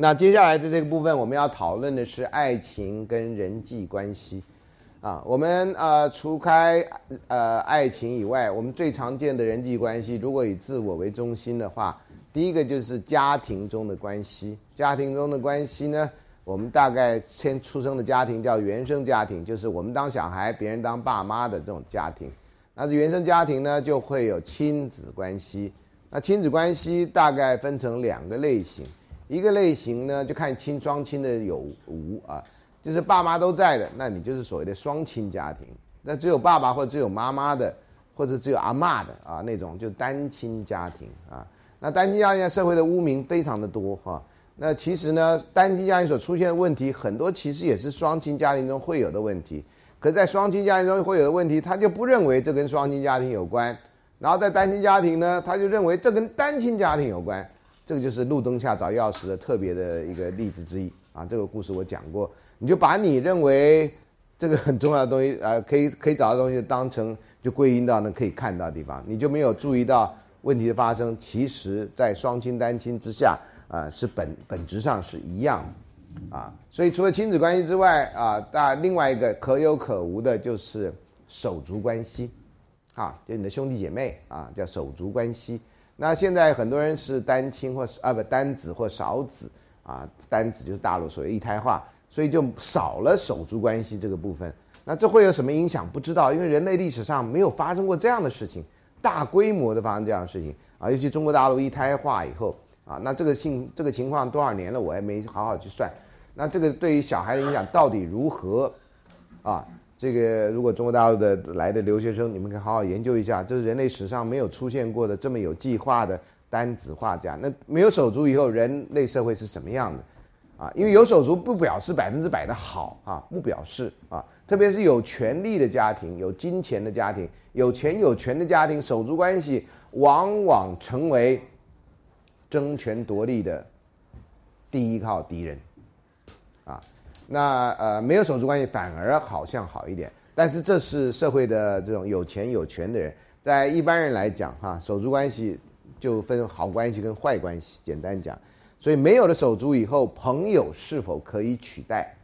那接下来的这个部分，我们要讨论的是爱情跟人际关系。啊，我们呃除开呃爱情以外，我们最常见的人际关系，如果以自我为中心的话，第一个就是家庭中的关系。家庭中的关系呢，我们大概先出生的家庭叫原生家庭，就是我们当小孩，别人当爸妈的这种家庭。那这原生家庭呢，就会有亲子关系。那亲子关系大概分成两个类型，一个类型呢就看亲双亲的有无啊。就是爸妈都在的，那你就是所谓的双亲家庭；那只有爸爸或只有妈妈的，或者只有阿妈的啊，那种就单亲家庭啊。那单亲家庭社会的污名非常的多哈。那其实呢，单亲家庭所出现的问题很多，其实也是双亲家庭中会有的问题。可在双亲家庭中会有的问题，他就不认为这跟双亲家庭有关；然后在单亲家庭呢，他就认为这跟单亲家庭有关。这个就是路灯下找钥匙的特别的一个例子之一啊。这个故事我讲过。你就把你认为这个很重要的东西，呃，可以可以找到东西，当成就归因到那可以看到的地方，你就没有注意到问题的发生。其实，在双亲单亲之下，啊，是本本质上是一样，啊，所以除了亲子关系之外，啊，大另外一个可有可无的就是手足关系，啊，就你的兄弟姐妹啊，叫手足关系。那现在很多人是单亲或是啊不单子或少子，啊，单子就是大陆所谓一胎化。所以就少了手足关系这个部分，那这会有什么影响？不知道，因为人类历史上没有发生过这样的事情，大规模的发生这样的事情啊，尤其中国大陆一胎化以后啊，那这个性这个情况多少年了，我也没好好去算。那这个对于小孩的影响到底如何？啊，这个如果中国大陆的来的留学生，你们可以好好研究一下，这是人类史上没有出现过的这么有计划的单子画家。那没有手足以后，人类社会是什么样的？啊，因为有手足不表示百分之百的好啊，不表示啊，特别是有权力的家庭、有金钱的家庭、有钱有权的家庭，手足关系往往成为争权夺利的第一靠敌人。啊，那呃，没有手足关系反而好像好一点，但是这是社会的这种有钱有权的人，在一般人来讲哈，手足关系就分好关系跟坏关系，简单讲。所以没有了手足以后，朋友是否可以取代？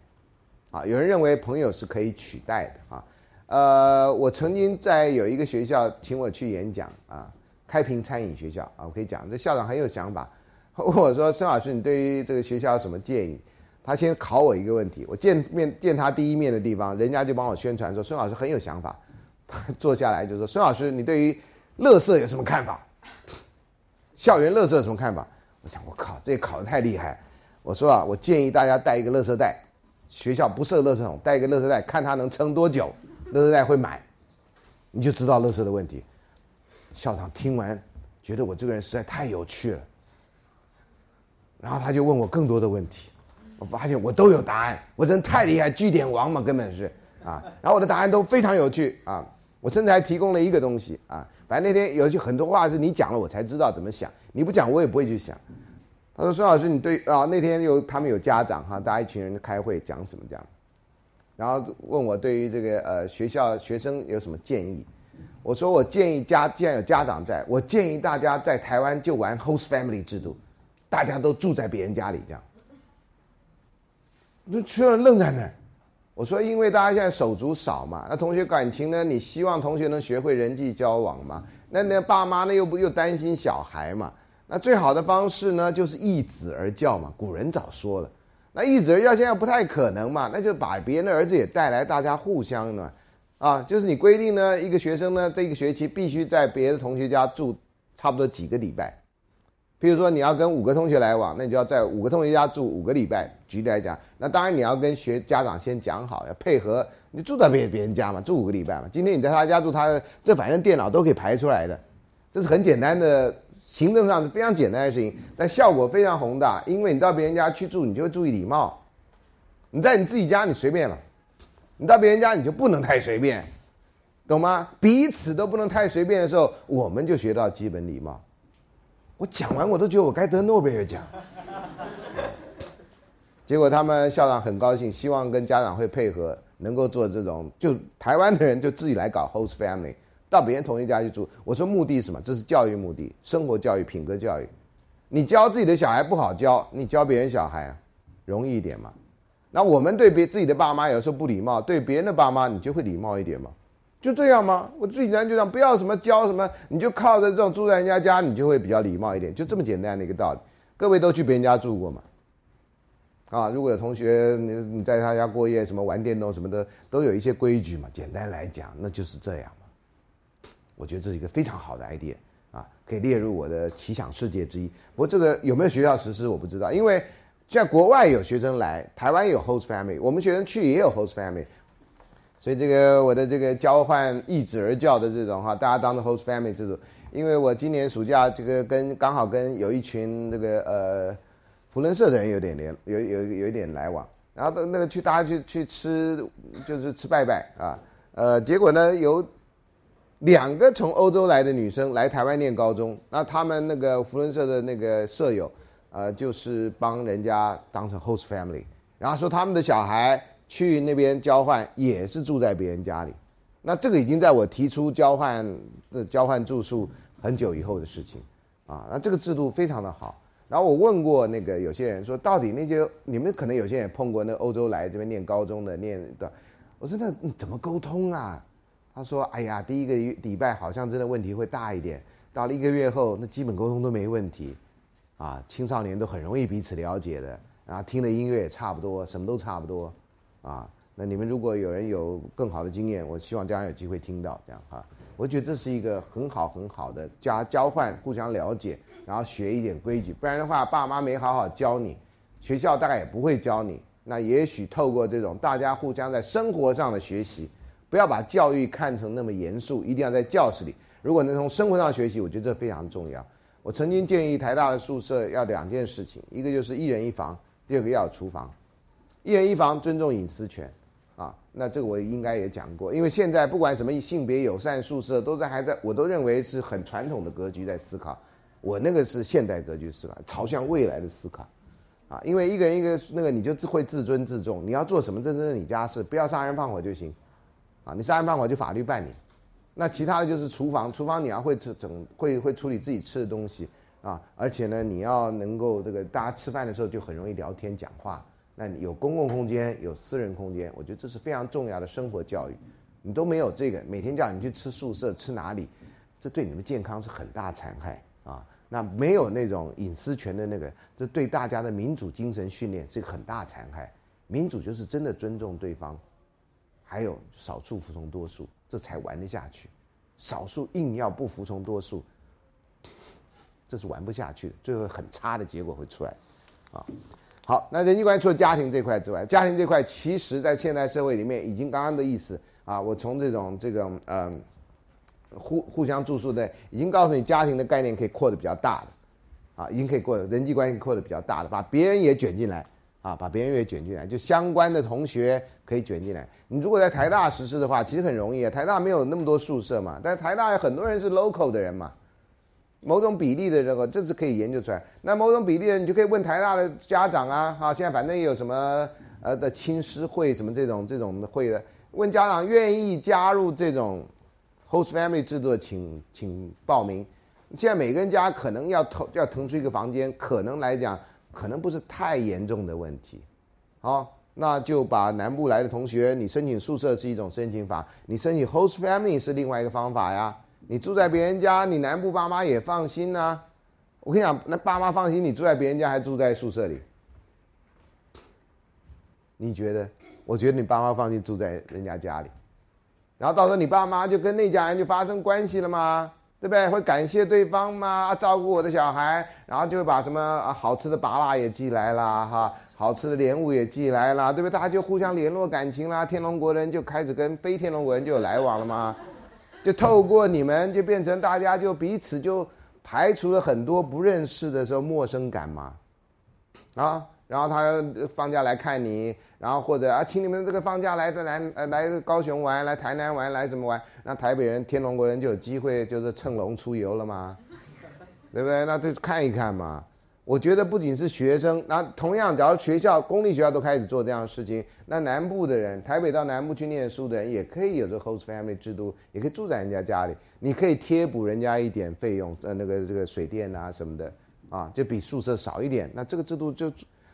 啊，有人认为朋友是可以取代的啊。呃，我曾经在有一个学校请我去演讲啊，开平餐饮学校啊，我可以讲，这校长很有想法。问 我说：“孙老师，你对于这个学校有什么建议？”他先考我一个问题，我见面见他第一面的地方，人家就帮我宣传说孙老师很有想法。他 坐下来就说：“孙老师，你对于乐色有什么看法？校园乐色有什么看法？”我想，我靠，这考的太厉害！我说啊，我建议大家带一个乐色袋，学校不设乐色桶，带一个乐色袋，看他能撑多久，乐色袋会满，你就知道乐色的问题。校长听完，觉得我这个人实在太有趣了，然后他就问我更多的问题，我发现我都有答案，我真太厉害，据点王嘛，根本是啊。然后我的答案都非常有趣啊，我甚至还提供了一个东西啊，反正那天有句很多话是你讲了，我才知道怎么想。你不讲，我也不会去想。他说：“孙老师，你对啊，那天有他们有家长哈，大家一群人开会讲什么这样，然后问我对于这个呃学校学生有什么建议。我说我建议家既然有家长在，我建议大家在台湾就玩 host family 制度，大家都住在别人家里这样。那所有人愣在那儿。我说因为大家现在手足少嘛，那同学感情呢？你希望同学能学会人际交往嘛？那那爸妈呢又不又担心小孩嘛？那最好的方式呢就是易子而教嘛。古人早说了，那易子而教现在不太可能嘛，那就把别人的儿子也带来，大家互相呢，啊，就是你规定呢，一个学生呢这个学期必须在别的同学家住差不多几个礼拜。比如说你要跟五个同学来往，那你就要在五个同学家住五个礼拜。举例来讲，那当然你要跟学家长先讲好，要配合。你住在别别人家嘛，住五个礼拜嘛。今天你在他家住，他这反正电脑都可以排出来的，这是很简单的，行政上是非常简单的事情，但效果非常宏大。因为你到别人家去住，你就会注意礼貌。你在你自己家你随便了，你到别人家你就不能太随便，懂吗？彼此都不能太随便的时候，我们就学到基本礼貌。我讲完我都觉得我该得诺贝尔奖。结果他们校长很高兴，希望跟家长会配合。能够做这种，就台湾的人就自己来搞 host family，到别人同学家去住。我说目的是什么？这是教育目的，生活教育、品格教育，你教自己的小孩不好教，你教别人小孩啊，容易一点嘛？那我们对别自己的爸妈有时候不礼貌，对别人的爸妈你就会礼貌一点嘛？就这样吗？我最简单就这样，不要什么教什么，你就靠着这种住在人家家，你就会比较礼貌一点，就这么简单的一个道理。各位都去别人家住过吗？啊，如果有同学你你在他家过夜，什么玩电动什么的，都有一些规矩嘛。简单来讲，那就是这样嘛。我觉得这是一个非常好的 idea 啊，可以列入我的奇想世界之一。不过这个有没有学校实施我不知道，因为在国外有学生来，台湾有 host family，我们学生去也有 host family。所以这个我的这个交换一子而教的这种哈，大家当做 host family 这种，因为我今年暑假这个跟刚好跟有一群这个呃，福伦社的人有点联有有有一点来往，然后那个去大家去去吃就是吃拜拜啊，呃，结果呢有两个从欧洲来的女生来台湾念高中，那他们那个福伦社的那个舍友，呃，就是帮人家当成 host family，然后说他们的小孩。去那边交换也是住在别人家里，那这个已经在我提出交换的交换住宿很久以后的事情，啊，那这个制度非常的好。然后我问过那个有些人说，到底那些你们可能有些人也碰过那欧洲来这边念高中的念的，我说那怎么沟通啊？他说，哎呀，第一个礼拜好像真的问题会大一点，到了一个月后，那基本沟通都没问题，啊，青少年都很容易彼此了解的，然后听的音乐也差不多，什么都差不多。啊，那你们如果有人有更好的经验，我希望将来有机会听到这样哈。我觉得这是一个很好很好的加交换，互相了解，然后学一点规矩。不然的话，爸妈没好好教你，学校大概也不会教你。那也许透过这种大家互相在生活上的学习，不要把教育看成那么严肃，一定要在教室里。如果能从生活上学习，我觉得这非常重要。我曾经建议台大的宿舍要两件事情，一个就是一人一房，第二个要有厨房。一人一房，尊重隐私权，啊，那这个我应该也讲过。因为现在不管什么性别友善宿舍，都在还在，我都认为是很传统的格局在思考。我那个是现代格局思考，朝向未来的思考，啊，因为一个人一个那个，你就自会自尊自重，你要做什么，这是你家事，不要杀人放火就行，啊，你杀人放火就法律办你。那其他的就是厨房，厨房你要会整会会处理自己吃的东西，啊，而且呢，你要能够这个大家吃饭的时候就很容易聊天讲话。那你有公共空间，有私人空间，我觉得这是非常重要的生活教育。你都没有这个，每天叫你去吃宿舍，吃哪里？这对你们健康是很大残害啊！那没有那种隐私权的那个，这对大家的民主精神训练是很大残害。民主就是真的尊重对方，还有少数服从多数，这才玩得下去。少数硬要不服从多数，这是玩不下去的，最后很差的结果会出来，啊。好，那人际关系除了家庭这块之外，家庭这块其实在现代社会里面已经刚刚的意思啊，我从这种这种嗯互互相住宿的，已经告诉你家庭的概念可以扩的比较大的，啊，已经可以扩人际关系扩的比较大的，把别人也卷进来啊，把别人也卷进来，就相关的同学可以卷进来。你如果在台大实施的话，其实很容易啊，台大没有那么多宿舍嘛，但是台大有很多人是 local 的人嘛。某种比例的这个，这是可以研究出来。那某种比例的，你就可以问台大的家长啊，哈，现在反正有什么呃的亲师会什么这种这种会的，问家长愿意加入这种 host family 制度的，请请报名。现在每个人家可能要腾要腾出一个房间，可能来讲可能不是太严重的问题。好，那就把南部来的同学，你申请宿舍是一种申请法，你申请 host family 是另外一个方法呀。你住在别人家，你南部爸妈也放心呐。我跟你讲，那爸妈放心，你住在别人家还住在宿舍里，你觉得？我觉得你爸妈放心住在人家家里，然后到时候你爸妈就跟那家人就发生关系了吗？对不对？会感谢对方吗？照顾我的小孩，然后就会把什么好吃的粑粑也寄来了哈，好吃的莲雾也寄来了，对不对？大家就互相联络感情啦。天龙国人就开始跟非天龙国人就有来往了吗？就透过你们，就变成大家就彼此就排除了很多不认识的时候陌生感嘛，啊，然后他放假来看你，然后或者啊，请你们这个放假来的来来高雄玩，来台南玩，来什么玩？那台北人、天龙国人就有机会就是乘龙出游了嘛，对不对？那就看一看嘛。我觉得不仅是学生，那同样，假如学校公立学校都开始做这样的事情，那南部的人，台北到南部去念书的人，也可以有这 host family 制度，也可以住在人家家里，你可以贴补人家一点费用，呃，那个这个水电啊什么的，啊，就比宿舍少一点，那这个制度就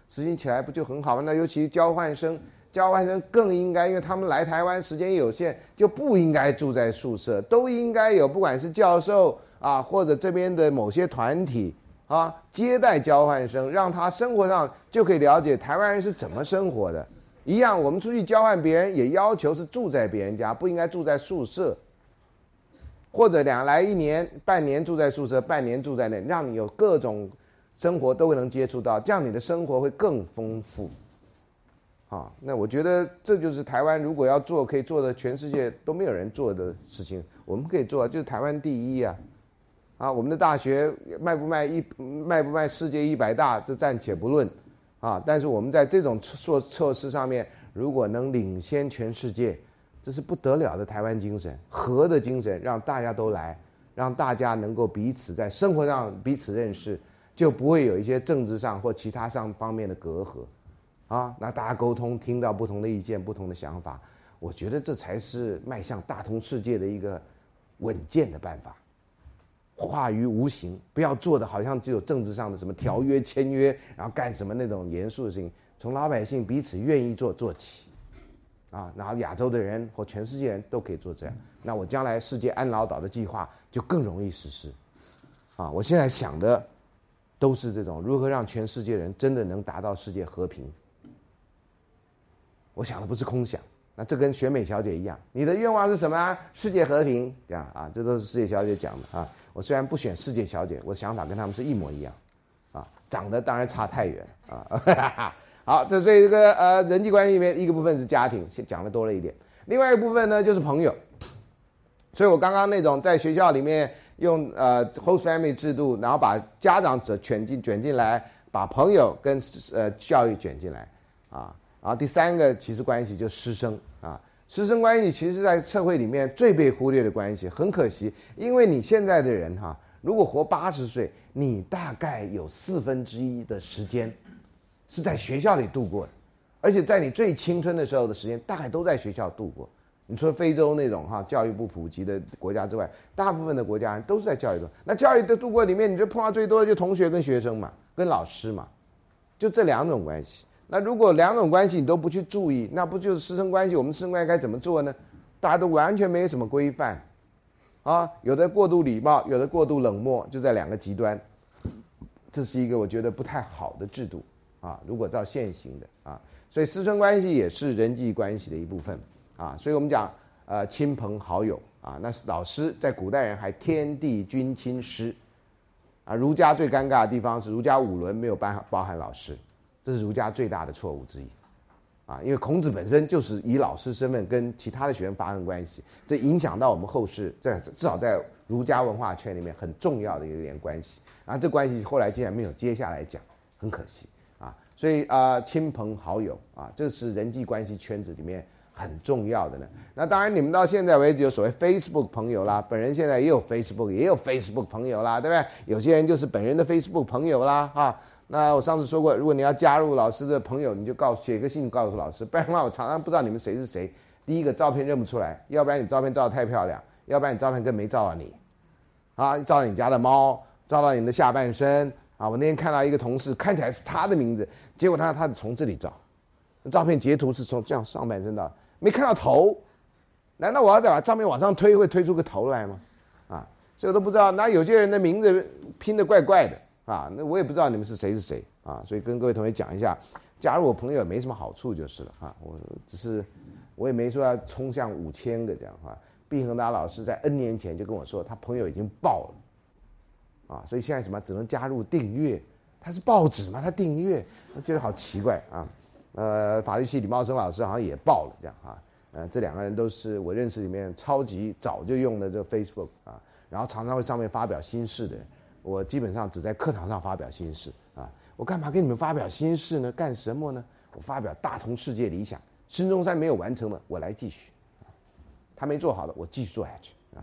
实行起来不就很好吗？那尤其交换生，交换生更应该，因为他们来台湾时间有限，就不应该住在宿舍，都应该有，不管是教授啊，或者这边的某些团体啊，接待交换生，让他生活上就可以了解台湾人是怎么生活的。一样，我们出去交换别人，也要求是住在别人家，不应该住在宿舍。或者两来一年，半年住在宿舍，半年住在那，让你有各种生活都能接触到，这样你的生活会更丰富。啊，那我觉得这就是台湾如果要做可以做的全世界都没有人做的事情，我们可以做，就是台湾第一啊！啊，我们的大学卖不卖一卖不卖世界一百大，这暂且不论啊，但是我们在这种措措施上面，如果能领先全世界。这是不得了的台湾精神，和的精神，让大家都来，让大家能够彼此在生活上彼此认识，就不会有一些政治上或其他上方面的隔阂，啊，那大家沟通，听到不同的意见、不同的想法，我觉得这才是迈向大同世界的一个稳健的办法。化于无形，不要做的好像只有政治上的什么条约签约，然后干什么那种严肃的事情，从老百姓彼此愿意做做起。啊，然后亚洲的人或全世界人都可以做这样，那我将来世界安老岛的计划就更容易实施。啊，我现在想的都是这种如何让全世界人真的能达到世界和平。我想的不是空想，那这跟选美小姐一样，你的愿望是什么？世界和平，这样啊，这都是世界小姐讲的啊。我虽然不选世界小姐，我的想法跟他们是一模一样，啊，长得当然差太远啊。好，这所以这个呃人际关系里面一个部分是家庭，讲的多了一点。另外一部分呢就是朋友。所以我刚刚那种在学校里面用呃 host family 制度，然后把家长者卷进卷进来，把朋友跟呃教育卷进来啊。啊第三个其实关系就师生啊，师生关系其实在社会里面最被忽略的关系，很可惜，因为你现在的人哈，如果活八十岁，你大概有四分之一的时间。是在学校里度过的，而且在你最青春的时候的时间，大概都在学校度过。你除非洲那种哈教育不普及的国家之外，大部分的国家都是在教育中。那教育的度过里面，你就碰到最多的就同学跟学生嘛，跟老师嘛，就这两种关系。那如果两种关系你都不去注意，那不就是师生关系？我们师生关系该怎么做呢？大家都完全没有什么规范，啊，有的过度礼貌，有的过度冷漠，就在两个极端。这是一个我觉得不太好的制度。啊，如果照现行的啊，所以师生关系也是人际关系的一部分啊，所以我们讲呃亲朋好友啊，那是老师在古代人还天地君亲师啊，儒家最尴尬的地方是儒家五伦没有包包含老师，这是儒家最大的错误之一啊，因为孔子本身就是以老师身份跟其他的学生发生关系，这影响到我们后世在至少在儒家文化圈里面很重要的一点关系，然后这关系后来竟然没有接下来讲，很可惜啊。所以啊，亲朋好友啊，这是人际关系圈子里面很重要的呢。那当然，你们到现在为止有所谓 Facebook 朋友啦，本人现在也有 Facebook，也有 Facebook 朋友啦，对不对？有些人就是本人的 Facebook 朋友啦，哈。那我上次说过，如果你要加入老师的朋友，你就告写个信告诉老师，不然的话，我常常不知道你们谁是谁。第一个照片认不出来，要不然你照片照的太漂亮，要不然你照片更没照到你，啊，照到你家的猫，照到你的下半身。啊，我那天看到一个同事，看起来是他的名字，结果他他是从这里照，照片截图是从这样上半身的，没看到头，难道我要再把照片往上推，会推出个头来吗？啊，这我都不知道。那有些人的名字拼的怪怪的啊，那我也不知道你们是谁是谁啊，所以跟各位同学讲一下，加入我朋友也没什么好处就是了啊，我只是我也没说要冲向五千个这样啊。毕恒达老师在 N 年前就跟我说，他朋友已经爆了。啊，所以现在什么只能加入订阅？他是报纸吗？他订阅，我觉得好奇怪啊。呃，法律系李茂生老师好像也爆了这样啊。呃，这两个人都是我认识里面超级早就用的这 Facebook 啊，然后常常会上面发表心事的人。我基本上只在课堂上发表心事啊。我干嘛跟你们发表心事呢？干什么呢？我发表大同世界理想，孙中山没有完成的，我来继续。他没做好的，我继续做下去啊。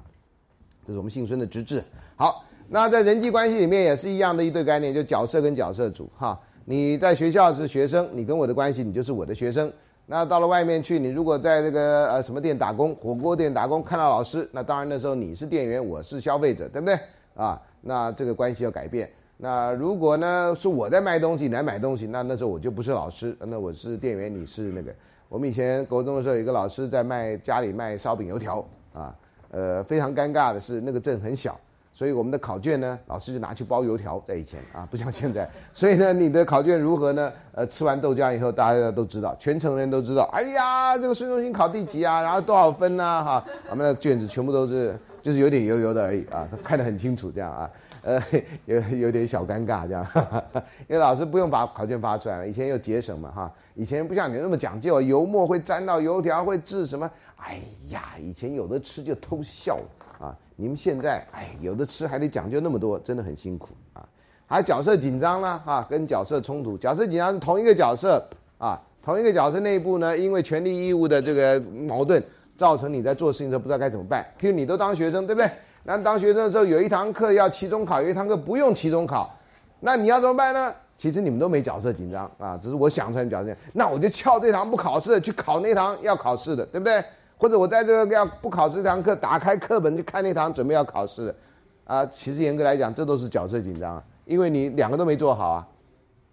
这是我们姓孙的直至。好。那在人际关系里面也是一样的一对概念，就角色跟角色组哈。你在学校是学生，你跟我的关系，你就是我的学生。那到了外面去，你如果在这个呃什么店打工，火锅店打工，看到老师，那当然那时候你是店员，我是消费者，对不对啊？那这个关系要改变那如果呢是我在卖东西，你来买东西，那那时候我就不是老师，那我是店员，你是那个。我们以前国中的时候，有一个老师在卖家里卖烧饼油条啊，呃，非常尴尬的是那个镇很小，所以我们的考卷呢，老师就拿去包油条，在以前啊，不像现在。所以呢，你的考卷如何呢？呃，吃完豆浆以后，大家都知道，全城人都知道。哎呀，这个孙中兴考第几啊？然后多少分呢？哈，我们的卷子全部都是，就是有点油油的而已啊，看得很清楚，这样啊。呃，有有点小尴尬这样，因为老师不用把考卷发出来，以前又节省嘛哈，以前不像你那么讲究，油墨会沾到油条，会致什么？哎呀，以前有的吃就偷笑啊，你们现在哎有的吃还得讲究那么多，真的很辛苦啊。还有角色紧张呢哈，跟角色冲突，角色紧张是同一个角色啊，同一个角色内部呢，因为权利义务的这个矛盾，造成你在做事情的时候不知道该怎么办。譬如你都当学生，对不对？那当学生的时候，有一堂课要期中考，有一堂课不用期中考，那你要怎么办呢？其实你们都没角色紧张啊，只是我想出来角色。那我就翘这堂不考试，去考那堂要考试的，对不对？或者我在这个要不考试这堂课，打开课本去看那堂准备要考试的，啊，其实严格来讲，这都是角色紧张啊，因为你两个都没做好啊，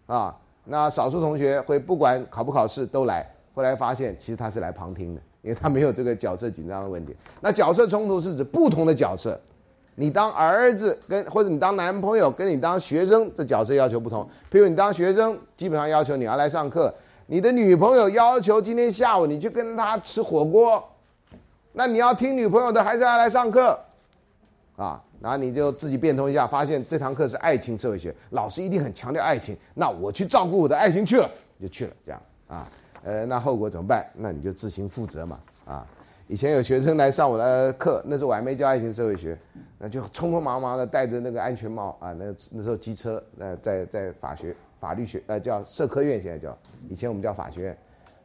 啊，那少数同学会不管考不考试都来，后来发现其实他是来旁听的。因为他没有这个角色紧张的问题。那角色冲突是指不同的角色，你当儿子跟或者你当男朋友跟你当学生这角色要求不同。譬如你当学生，基本上要求你要来上课；你的女朋友要求今天下午你去跟她吃火锅，那你要听女朋友的还是要来上课？啊，然后你就自己变通一下，发现这堂课是爱情社会学，老师一定很强调爱情，那我去照顾我的爱情去了，就去了，这样啊。呃，那后果怎么办？那你就自行负责嘛。啊，以前有学生来上我的课，那时候我还没教爱情社会学，那就匆匆忙忙的戴着那个安全帽啊，那那时候机车，呃，在在法学法律学，呃，叫社科院，现在叫，以前我们叫法学院，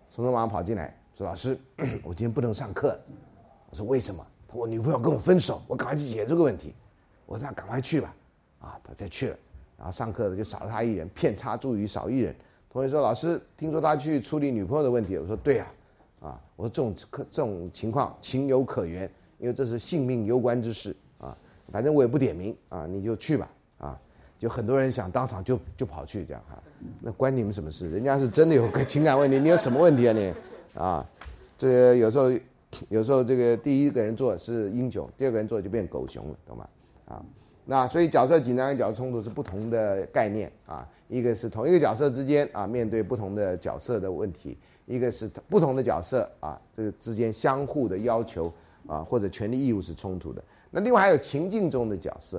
匆匆忙忙跑进来，说老师，我今天不能上课。我说为什么？他说我女朋友跟我分手，我赶快去解决这个问题。我说那赶快去吧。啊，他再去了，然后上课的就少了他一人，片差助于少一人。同学说：“老师，听说他去处理女朋友的问题。”我说：“对呀，啊，我说这种可这种情况情有可原，因为这是性命攸关之事啊。反正我也不点名啊，你就去吧啊。就很多人想当场就就跑去这样哈，那关你们什么事？人家是真的有个情感问题，你有什么问题啊你？啊，这个有时候有时候这个第一个人做是英雄，第二个人做就变狗熊了，懂吗？啊，那所以角色紧张跟角色冲突是不同的概念啊。”一个是同一个角色之间啊，面对不同的角色的问题；一个是不同的角色啊，这个之间相互的要求啊，或者权利义务是冲突的。那另外还有情境中的角色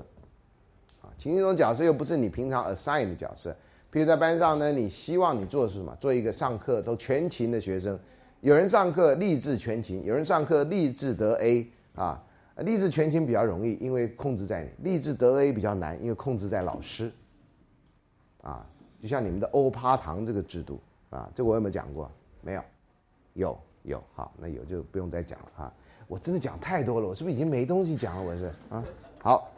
啊，情境中角色又不是你平常 assign 的角色。比如在班上呢，你希望你做的是什么？做一个上课都全勤的学生。有人上课立志全勤，有人上课立志得 A 啊。立志全勤比较容易，因为控制在你；立志得 A 比较难，因为控制在老师。啊，就像你们的欧趴堂这个制度啊，这我有没有讲过？没有，有有，好，那有就不用再讲了哈。我真的讲太多了，我是不是已经没东西讲了？我是啊，好，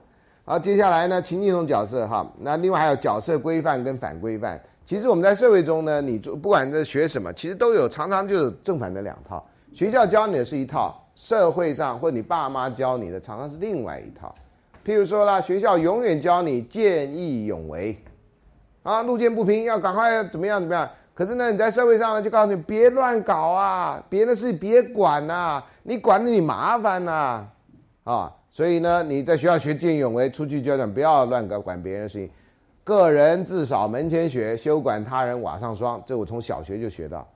好，接下来呢，情境中角色哈，那另外还有角色规范跟反规范。其实我们在社会中呢，你做不管在学什么，其实都有常常就有正反的两套。学校教你的是一套，社会上或你爸妈教你的常常是另外一套。譬如说啦，学校永远教你见义勇为。啊，路见不平要赶快怎么样怎么样？可是呢，你在社会上呢，就告诉你别乱搞啊，别的事别管呐，你管你麻烦呐，啊，所以呢，你在学校学见义勇为，出去就讲不要乱搞管别人的事情，个人自扫门前雪，休管他人瓦上霜。这我从小学就学到，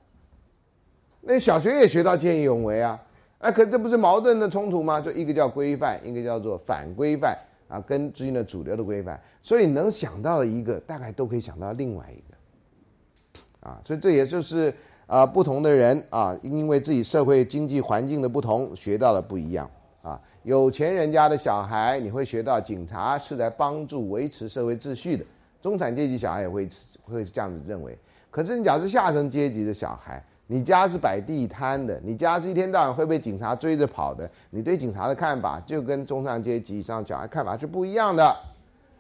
那小学也学到见义勇为啊，哎，可这不是矛盾的冲突吗？就一个叫规范，一个叫做反规范。啊，跟最近的主流的规范，所以能想到的一个，大概都可以想到另外一个，啊，所以这也就是啊，不同的人啊，因为自己社会经济环境的不同，学到了不一样啊。有钱人家的小孩，你会学到警察是在帮助维持社会秩序的；中产阶级小孩也会会这样子认为。可是你假如是下层阶级的小孩，你家是摆地摊的，你家是一天到晚会被警察追着跑的，你对警察的看法就跟中上阶级以上小孩看法是不一样的。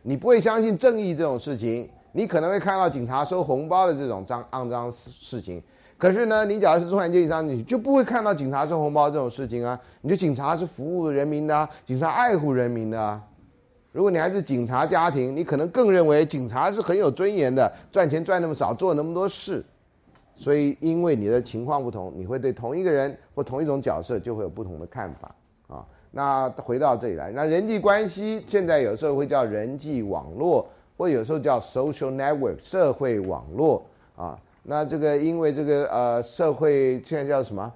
你不会相信正义这种事情，你可能会看到警察收红包的这种脏肮脏事情。可是呢，你假如是中产阶级以上，你就不会看到警察收红包这种事情啊。你觉得警察是服务人民的，警察爱护人民的，如果你还是警察家庭，你可能更认为警察是很有尊严的，赚钱赚那么少，做那么多事。所以，因为你的情况不同，你会对同一个人或同一种角色就会有不同的看法啊。那回到这里来，那人际关系现在有时候会叫人际网络，或有时候叫 social network 社会网络啊。那这个因为这个呃社会现在叫什么？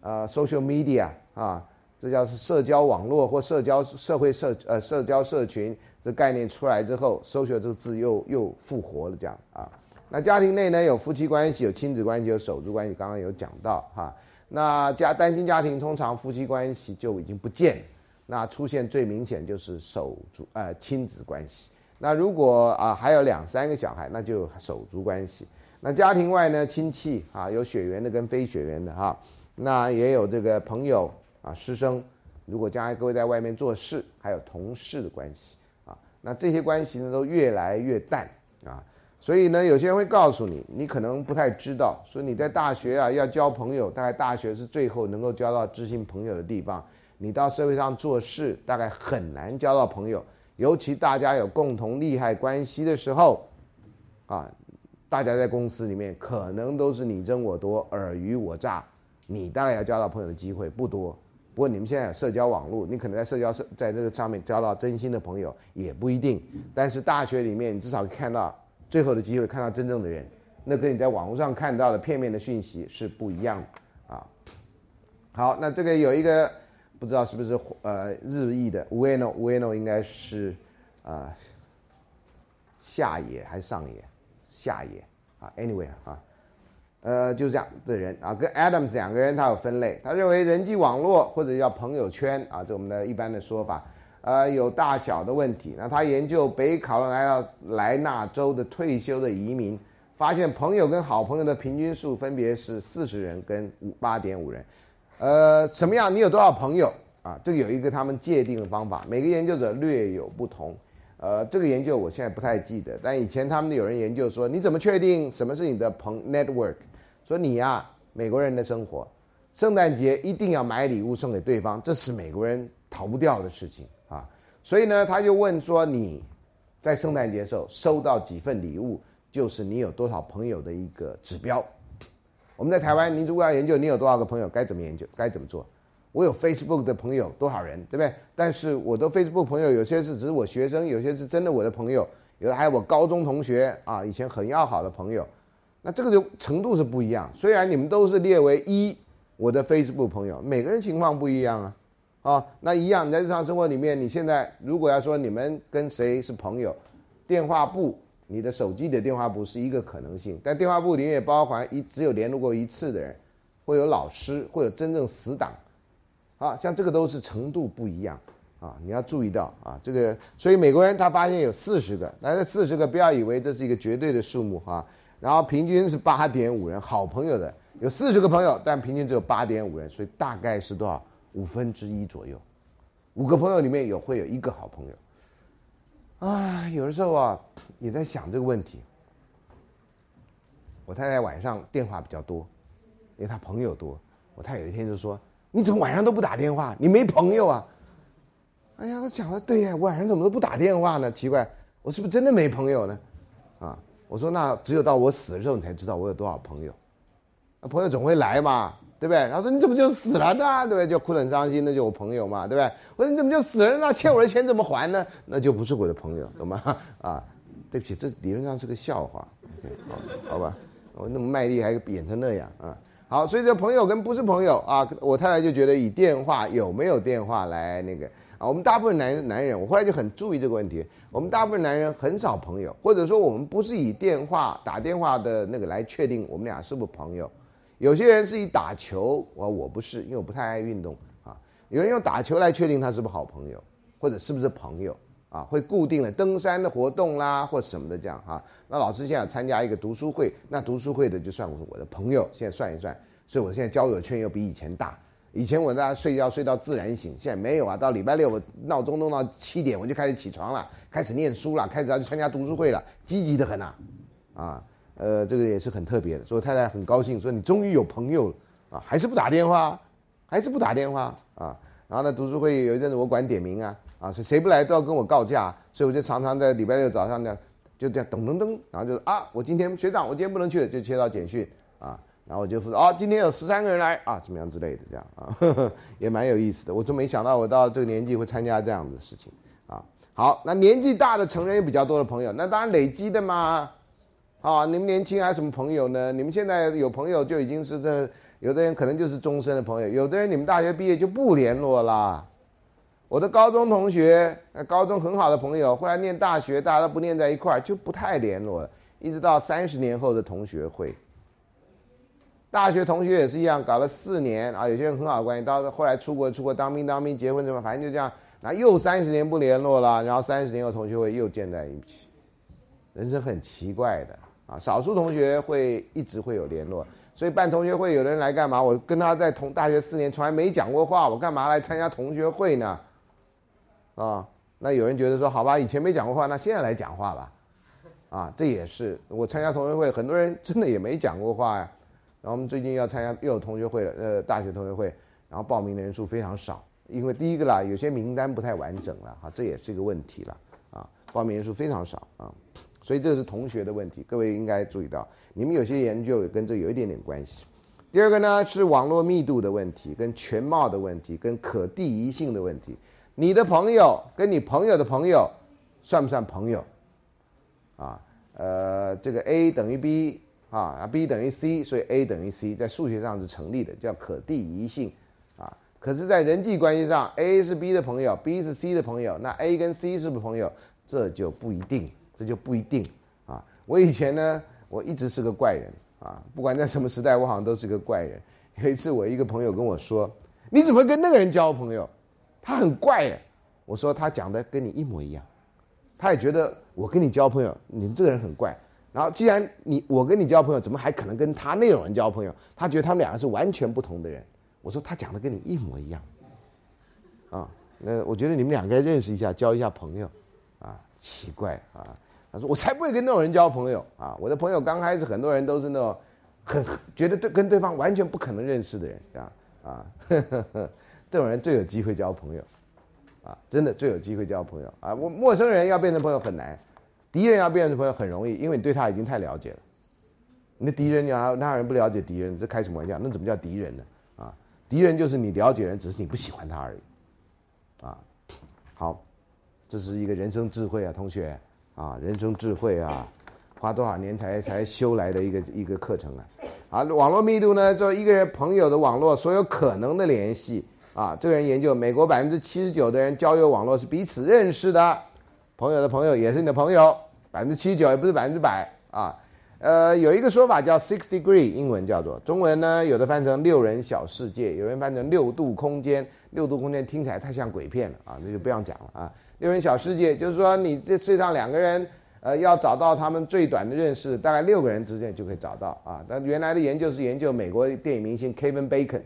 呃，social media 啊，这叫社交网络或社交社会社呃社交社群这概念出来之后，social 这个字又又复活了这样啊。那家庭内呢，有夫妻关系，有亲子关系，有手足关系。刚刚有讲到哈。那家单亲家庭通常夫妻关系就已经不见，那出现最明显就是手足呃亲子关系。那如果啊还有两三个小孩，那就手足关系。那家庭外呢，亲戚啊有血缘的跟非血缘的哈。那也有这个朋友啊师生，如果将来各位在外面做事，还有同事的关系啊。那这些关系呢都越来越淡啊。所以呢，有些人会告诉你，你可能不太知道，说你在大学啊要交朋友，大概大学是最后能够交到知心朋友的地方。你到社会上做事，大概很难交到朋友，尤其大家有共同利害关系的时候，啊，大家在公司里面可能都是你争我夺、尔虞我诈，你大概要交到朋友的机会不多。不过你们现在有社交网络，你可能在社交社在这个上面交到真心的朋友也不一定。但是大学里面，你至少看到。最后的机会看到真正的人，那跟你在网络上看到的片面的讯息是不一样的啊。好，那这个有一个不知道是不是呃日裔的 Ueno，Ueno 应该是啊下野还是上野？下野啊，Anyway 啊，呃就这样的人啊，跟 Adams 两个人他有分类，他认为人际网络或者叫朋友圈啊，这我们的一般的说法。呃，有大小的问题。那他研究北卡罗来纳莱纳州的退休的移民，发现朋友跟好朋友的平均数分别是四十人跟五八点五人。呃，什么样？你有多少朋友啊？这个有一个他们界定的方法，每个研究者略有不同。呃，这个研究我现在不太记得，但以前他们有人研究说，你怎么确定什么是你的朋 network？说你呀，美国人的生活，圣诞节一定要买礼物送给对方，这是美国人逃不掉的事情。所以呢，他就问说：“你在圣诞节时候收到几份礼物，就是你有多少朋友的一个指标。”我们在台湾，您如果要研究你有多少个朋友，该怎么研究？该怎么做？我有 Facebook 的朋友多少人，对不对？但是我的 Facebook 朋友有些是只是我学生，有些是真的我的朋友，有的还有我高中同学啊，以前很要好的朋友。那这个就程度是不一样。虽然你们都是列为一我的 Facebook 朋友，每个人情况不一样啊。啊，那一样你，在日常生活里面，你现在如果要说你们跟谁是朋友，电话簿，你的手机的电话簿是一个可能性，但电话簿里面也包含一只有联络过一次的人，会有老师，会有真正死党，啊，像这个都是程度不一样啊，你要注意到啊，这个，所以美国人他发现有四十个，但是四十个不要以为这是一个绝对的数目哈，然后平均是八点五人，好朋友的有四十个朋友，但平均只有八点五人，所以大概是多少？五分之一左右，五个朋友里面有会有一个好朋友，啊，有的时候啊也在想这个问题。我太太晚上电话比较多，因为她朋友多。我太太有一天就说：“你怎么晚上都不打电话？你没朋友啊？”哎呀，他讲的对呀，晚上怎么都不打电话呢？奇怪，我是不是真的没朋友呢？啊，我说那只有到我死的时候，你才知道我有多少朋友。那朋友总会来嘛。对不对？他说你怎么就死了呢？对不对？就哭得很伤心，那就我朋友嘛，对不对？我说你怎么就死了呢？欠我的钱怎么还呢？那就不是我的朋友，懂吗？啊，对不起，这理论上是个笑话。好，好吧，我那么卖力还演成那样啊？好，所以这朋友跟不是朋友啊，我太太就觉得以电话有没有电话来那个啊？我们大部分男男人，我后来就很注意这个问题。我们大部分男人很少朋友，或者说我们不是以电话打电话的那个来确定我们俩是不是朋友。有些人是以打球，我我不是，因为我不太爱运动啊。有人用打球来确定他是不是好朋友，或者是不是朋友啊？会固定的登山的活动啦，或什么的这样哈。那老师现在参加一个读书会，那读书会的就算我我的朋友。现在算一算，所以我现在交友圈又比以前大。以前我在家睡觉睡到自然醒，现在没有啊。到礼拜六我闹钟弄到七点，我就开始起床了，开始念书了，开始要去参加读书会了，积极的很呐，啊。呃，这个也是很特别的，所以太太很高兴，说你终于有朋友了啊，还是不打电话，还是不打电话啊。然后呢，读书会有一阵子我管点名啊，啊，谁谁不来都要跟我告假，所以我就常常在礼拜六早上呢，就这样咚咚咚，然后就啊，我今天学长，我今天不能去了，就接到简讯啊，然后我就说啊，今天有十三个人来啊，怎么样之类的，这样啊，呵 呵也蛮有意思的。我就没想到我到这个年纪会参加这样子的事情啊。好，那年纪大的成人有比较多的朋友，那当然累积的嘛。啊，你们年轻还有什么朋友呢？你们现在有朋友就已经是这，有的人可能就是终身的朋友，有的人你们大学毕业就不联络啦。我的高中同学，高中很好的朋友，后来念大学，大家都不念在一块儿，就不太联络了。一直到三十年后的同学会，大学同学也是一样，搞了四年啊，有些人很好的关系，到后来出国出国当兵当兵结婚什么，反正就这样，那又三十年不联络了，然后三十年后同学会又见在一起，人生很奇怪的啊。少数同学会一直会有联络，所以办同学会，有人来干嘛？我跟他在同大学四年从来没讲过话，我干嘛来参加同学会呢？啊，那有人觉得说，好吧，以前没讲过话，那现在来讲话吧，啊，这也是我参加同学会，很多人真的也没讲过话呀。然后我们最近要参加又有同学会了，呃，大学同学会，然后报名的人数非常少，因为第一个啦，有些名单不太完整了，哈，这也是一个问题了，啊，报名人数非常少啊，所以这是同学的问题，各位应该注意到，你们有些研究也跟这有一点点关系。第二个呢是网络密度的问题，跟全貌的问题，跟可递移性的问题。你的朋友跟你朋友的朋友算不算朋友？啊，呃，这个 A 等于 B 啊，B 等于 C，所以 A 等于 C，在数学上是成立的，叫可递移性啊。可是，在人际关系上，A 是 B 的朋友，B 是 C 的朋友，那 A 跟 C 是不是朋友？这就不一定，这就不一定啊。我以前呢，我一直是个怪人啊，不管在什么时代，我好像都是个怪人。有一次，我一个朋友跟我说：“你怎么跟那个人交朋友？”他很怪，我说他讲的跟你一模一样，他也觉得我跟你交朋友，你这个人很怪。然后既然你我跟你交朋友，怎么还可能跟他那种人交朋友？他觉得他们两个是完全不同的人。我说他讲的跟你一模一样，啊，那我觉得你们两个认识一下，交一下朋友，啊，奇怪啊。他说我才不会跟那种人交朋友 啊，我的朋友刚开始很多人都是那种很觉得对跟对方完全不可能认识的人，啊啊。这种人最有机会交朋友，啊，真的最有机会交朋友啊！我陌生人要变成朋友很难，敌人要变成朋友很容易，因为你对他已经太了解了。你的敌人，你哪哪有人不了解敌人？这开什么玩笑？那怎么叫敌人呢？啊，敌人就是你了解人，只是你不喜欢他而已。啊，好，这是一个人生智慧啊，同学啊，人生智慧啊，花多少年才才修来的一个一个课程啊！啊，网络密度呢，做一个人朋友的网络，所有可能的联系。啊，这个人研究美国百分之七十九的人交友网络是彼此认识的，朋友的朋友也是你的朋友，百分之七十九也不是百分之百啊。呃，有一个说法叫 six degree，英文叫做，中文呢有的翻成六人小世界，有人翻成六度空间。六度空间听起来太像鬼片了啊，那就不要讲了啊。六人小世界就是说，你这世界上两个人，呃，要找到他们最短的认识，大概六个人之间就可以找到啊。但原来的研究是研究美国电影明星 Kevin Bacon。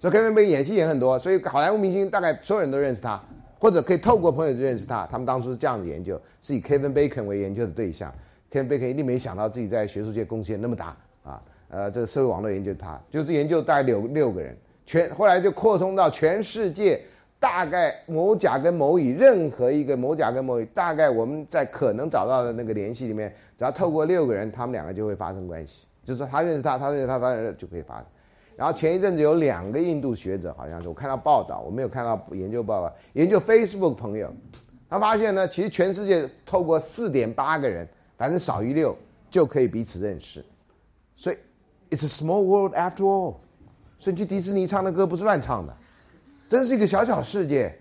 所以 Kevin Bacon 演戏演很多，所以好莱坞明星大概所有人都认识他，或者可以透过朋友就认识他。他们当初是这样子研究，是以 Kevin Bacon 为研究的对象。Kevin Bacon 一定没想到自己在学术界贡献那么大啊！呃，这个社会网络研究他，就是研究大概有六个人，全后来就扩充到全世界，大概某甲跟某乙任何一个某甲跟某乙，大概我们在可能找到的那个联系里面，只要透过六个人，他们两个就会发生关系，就是说他认识他，他认识他，他认识就可以发生。然后前一阵子有两个印度学者，好像是我看到报道，我没有看到研究报告。研究 Facebook 朋友，他发现呢，其实全世界透过四点八个人，反正少于六就可以彼此认识。所以，It's a small world after all。所以去迪士尼唱的歌不是乱唱的，真是一个小小世界。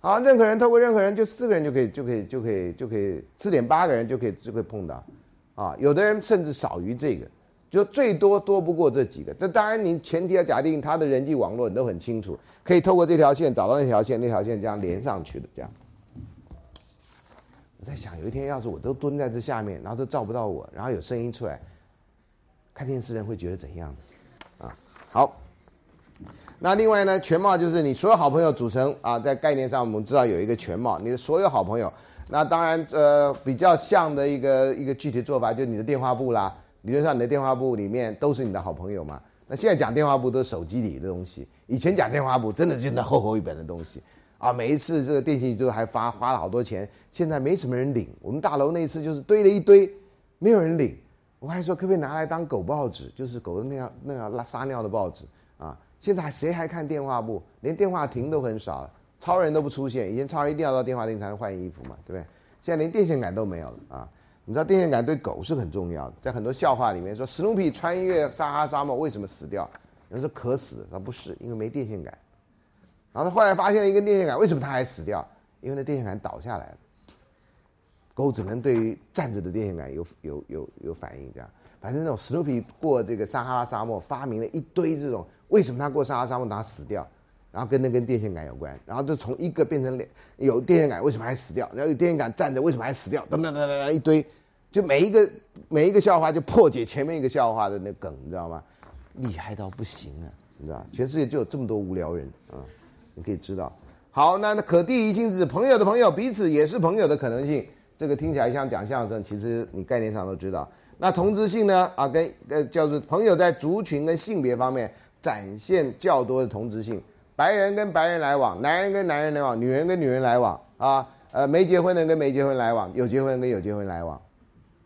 啊，任何人透过任何人，就四个人就可以就可以就可以就可以四点八个人就可以就可以碰到。啊，有的人甚至少于这个。就最多多不过这几个，这当然你前提要假定他的人际网络你都很清楚，可以透过这条线找到那条线，那条线这样连上去的这样。我在想，有一天要是我都蹲在这下面，然后都照不到我，然后有声音出来，看电视人会觉得怎样？啊，好。那另外呢，全貌就是你所有好朋友组成啊，在概念上我们知道有一个全貌，你的所有好朋友。那当然呃比较像的一个一个具体做法，就是你的电话簿啦。理论上，你的电话簿里面都是你的好朋友嘛？那现在讲电话簿都是手机里的东西，以前讲电话簿真的是那厚厚一本的东西啊，每一次这个电信都还发花了好多钱，现在没什么人领。我们大楼那一次就是堆了一堆，没有人领。我还说可不可以拿来当狗报纸，就是狗的那样那样拉撒尿的报纸啊？现在谁还看电话簿？连电话亭都很少了，超人都不出现。以前超人一定要到电话亭才能换衣服嘛，对不对？现在连电线杆都没有了啊！你知道电线杆对狗是很重要的，在很多笑话里面说史努比穿越撒哈拉沙漠为什么死掉？有人说渴死，他不是，因为没电线杆。然后他后来发现了一根电线杆，为什么他还死掉？因为那电线杆倒下来了。狗只能对于站着的电线杆有有有有反应，这样。反正那种史努比过这个撒哈拉沙漠，发明了一堆这种，为什么他过撒哈拉沙漠他死掉？然后跟那根电线杆有关，然后就从一个变成两，有电线杆为什么还死掉？然后有电线杆站着为什么还死掉？等等等等一堆，就每一个每一个笑话就破解前面一个笑话的那梗，你知道吗？厉害到不行啊，你知道全世界就有这么多无聊人啊。你可以知道，好，那那可地移性质，朋友的朋友彼此也是朋友的可能性，这个听起来像讲相声，其实你概念上都知道。那同质性呢？啊，跟呃叫做朋友在族群跟性别方面展现较多的同质性，白人跟白人来往，男人跟男人来往，女人跟女人来往啊，呃没结婚的跟没结婚来往，有结婚跟有结婚来往。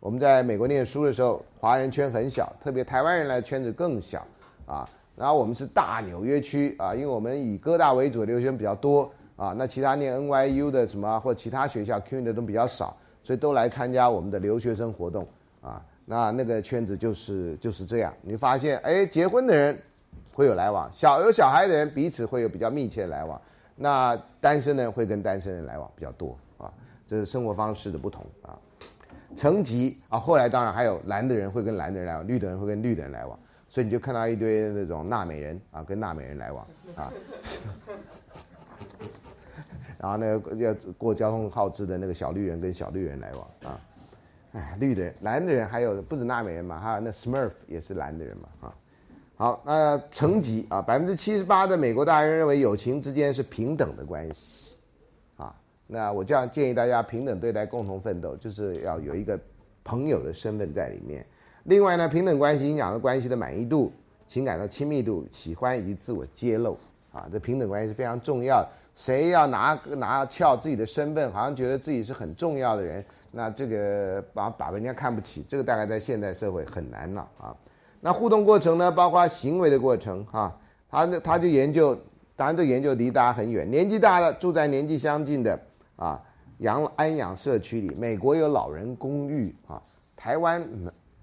我们在美国念书的时候，华人圈很小，特别台湾人来圈子更小啊。然后我们是大纽约区啊，因为我们以哥大为主的，留学生比较多啊。那其他念 NYU 的什么或其他学校 CUNY 的都比较少，所以都来参加我们的留学生活动啊。那那个圈子就是就是这样。你发现，哎，结婚的人会有来往，小有小孩的人彼此会有比较密切的来往。那单身的人会跟单身人来往比较多啊。这是生活方式的不同啊。层级啊，后来当然还有蓝的人会跟蓝的人来往，绿的人会跟绿的人来往。所以你就看到一堆那种纳美人啊，跟纳美人来往啊，然后那个要过交通号志的那个小绿人跟小绿人来往啊，哎，绿的人、蓝的人还有不止纳美人嘛，还有那 Smurf 也是蓝的人嘛啊。好，那层级啊，百分之七十八的美国大人认为友情之间是平等的关系啊。那我这样建议大家平等对待，共同奋斗，就是要有一个朋友的身份在里面。另外呢，平等关系影响了关系的满意度、情感的亲密度、喜欢以及自我揭露啊，这平等关系是非常重要的。谁要拿拿翘自己的身份，好像觉得自己是很重要的人，那这个把把人家看不起，这个大概在现代社会很难了啊。那互动过程呢，包括行为的过程哈，他他就研究，当然这研究离大家很远，年纪大了住在年纪相近的啊养安养社区里，美国有老人公寓啊，台湾。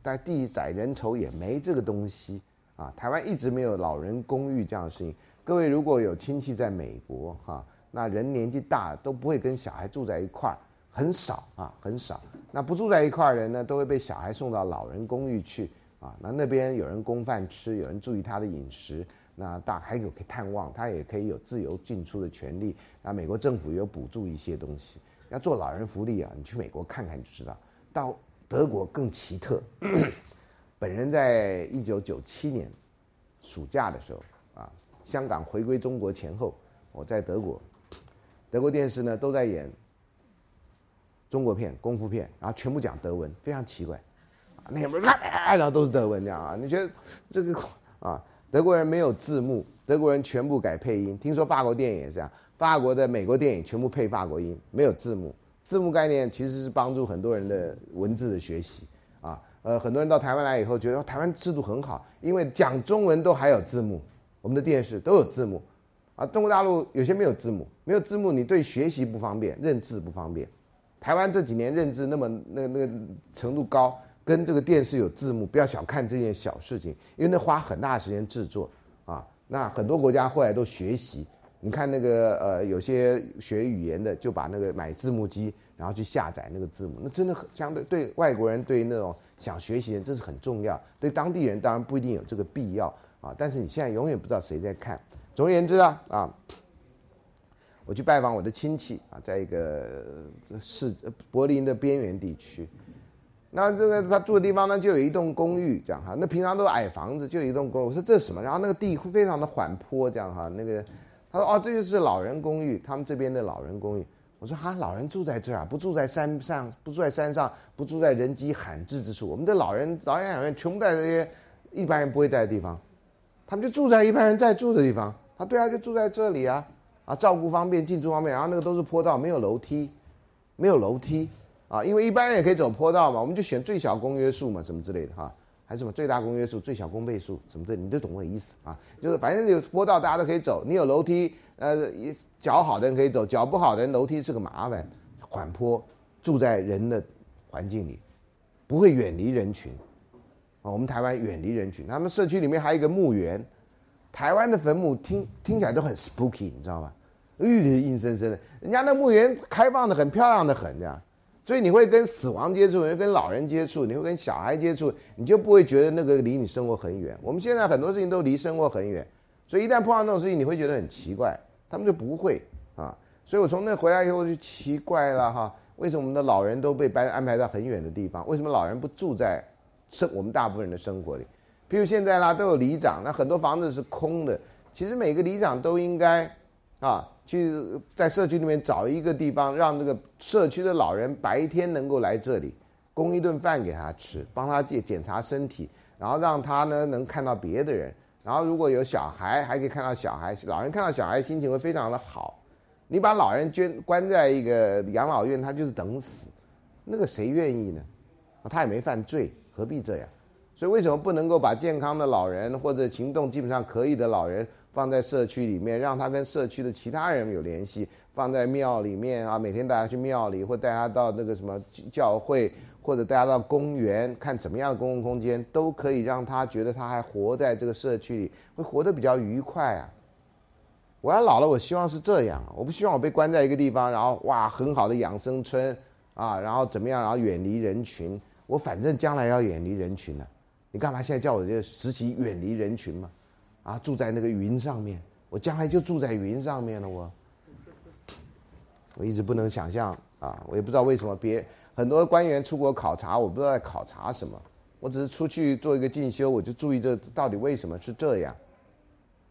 但地窄人稠也没这个东西啊！台湾一直没有老人公寓这样的事情。各位如果有亲戚在美国哈，那人年纪大都不会跟小孩住在一块儿，很少啊，很少。那不住在一块儿的人呢，都会被小孩送到老人公寓去啊。那那边有人供饭吃，有人注意他的饮食，那大还有可以探望，他也可以有自由进出的权利。那美国政府有补助一些东西，要做老人福利啊，你去美国看看就知道。到德国更奇特，本人在一九九七年暑假的时候啊，香港回归中国前后，我在德国，德国电视呢都在演中国片、功夫片，然后全部讲德文，非常奇怪，那边然后都是德文这样啊，你觉得这个啊，德国人没有字幕，德国人全部改配音，听说法国电影也是这样，法国的、美国电影全部配法国音，没有字幕。字幕概念其实是帮助很多人的文字的学习啊，呃，很多人到台湾来以后觉得台湾制度很好，因为讲中文都还有字幕，我们的电视都有字幕，啊，中国大陆有些没有字幕，没有字幕你对学习不方便，认字不方便。台湾这几年认字那么那那个程度高，跟这个电视有字幕，不要小看这件小事情，因为那花很大时间制作啊，那很多国家后来都学习。你看那个呃，有些学语言的就把那个买字幕机，然后去下载那个字幕，那真的很相对对外国人对那种想学习人这是很重要，对当地人当然不一定有这个必要啊。但是你现在永远不知道谁在看。总而言之啊啊，我去拜访我的亲戚啊，在一个市柏林的边缘地区，那这个他住的地方呢就有一栋公寓这样哈，那平常都矮房子，就有一栋公寓。我说这是什么？然后那个地非常的缓坡这样哈，那个。他说：“哦，这就是老人公寓，他们这边的老人公寓。”我说：“哈，老人住在这儿啊，不住在山上，不住在山上，不住在人迹罕至之处。我们的老人老养院全部在这些一般人不会在的地方，他们就住在一般人在住的地方。他对啊，就住在这里，啊，啊，照顾方便，进出方便，然后那个都是坡道，没有楼梯，没有楼梯啊，因为一般人也可以走坡道嘛，我们就选最小公约数嘛，什么之类的哈，还是什么最大公约数、最小公倍数什么这，你都懂我意思啊，就是反正有坡道大家都可以走，你有楼梯，呃，脚好的人可以走，脚不好的人楼梯是个麻烦，缓坡，住在人的环境里，不会远离人群。啊，我们台湾远离人群，他们社区里面还有一个墓园。台湾的坟墓听听起来都很 spooky，你知道吗？阴阴森森的。人家那墓园开放的很漂亮的很，这样。所以你会跟死亡接触，你会跟老人接触，你会跟小孩接触，你就不会觉得那个离你生活很远。我们现在很多事情都离生活很远，所以一旦碰到那种事情，你会觉得很奇怪。他们就不会啊。所以我从那回来以后就奇怪了哈，为什么我们的老人都被搬安排到很远的地方？为什么老人不住在？生我们大部分人的生活里，比如现在啦，都有里长，那很多房子是空的。其实每个里长都应该啊，去在社区里面找一个地方，让这个社区的老人白天能够来这里，供一顿饭给他吃，帮他检检查身体，然后让他呢能看到别的人，然后如果有小孩，还可以看到小孩，老人看到小孩心情会非常的好。你把老人捐关在一个养老院，他就是等死，那个谁愿意呢？他也没犯罪。何必这样？所以为什么不能够把健康的老人或者行动基本上可以的老人放在社区里面，让他跟社区的其他人有联系？放在庙里面啊，每天带他去庙里，或带他到那个什么教会，或者带他到公园看怎么样的公共空间，都可以让他觉得他还活在这个社区里，会活得比较愉快啊。我要老了，我希望是这样，我不希望我被关在一个地方，然后哇，很好的养生村啊，然后怎么样，然后远离人群。我反正将来要远离人群了，你干嘛现在叫我这个实习远离人群嘛？啊，住在那个云上面，我将来就住在云上面了。我，我一直不能想象啊，我也不知道为什么别很多官员出国考察，我不知道在考察什么。我只是出去做一个进修，我就注意这到底为什么是这样。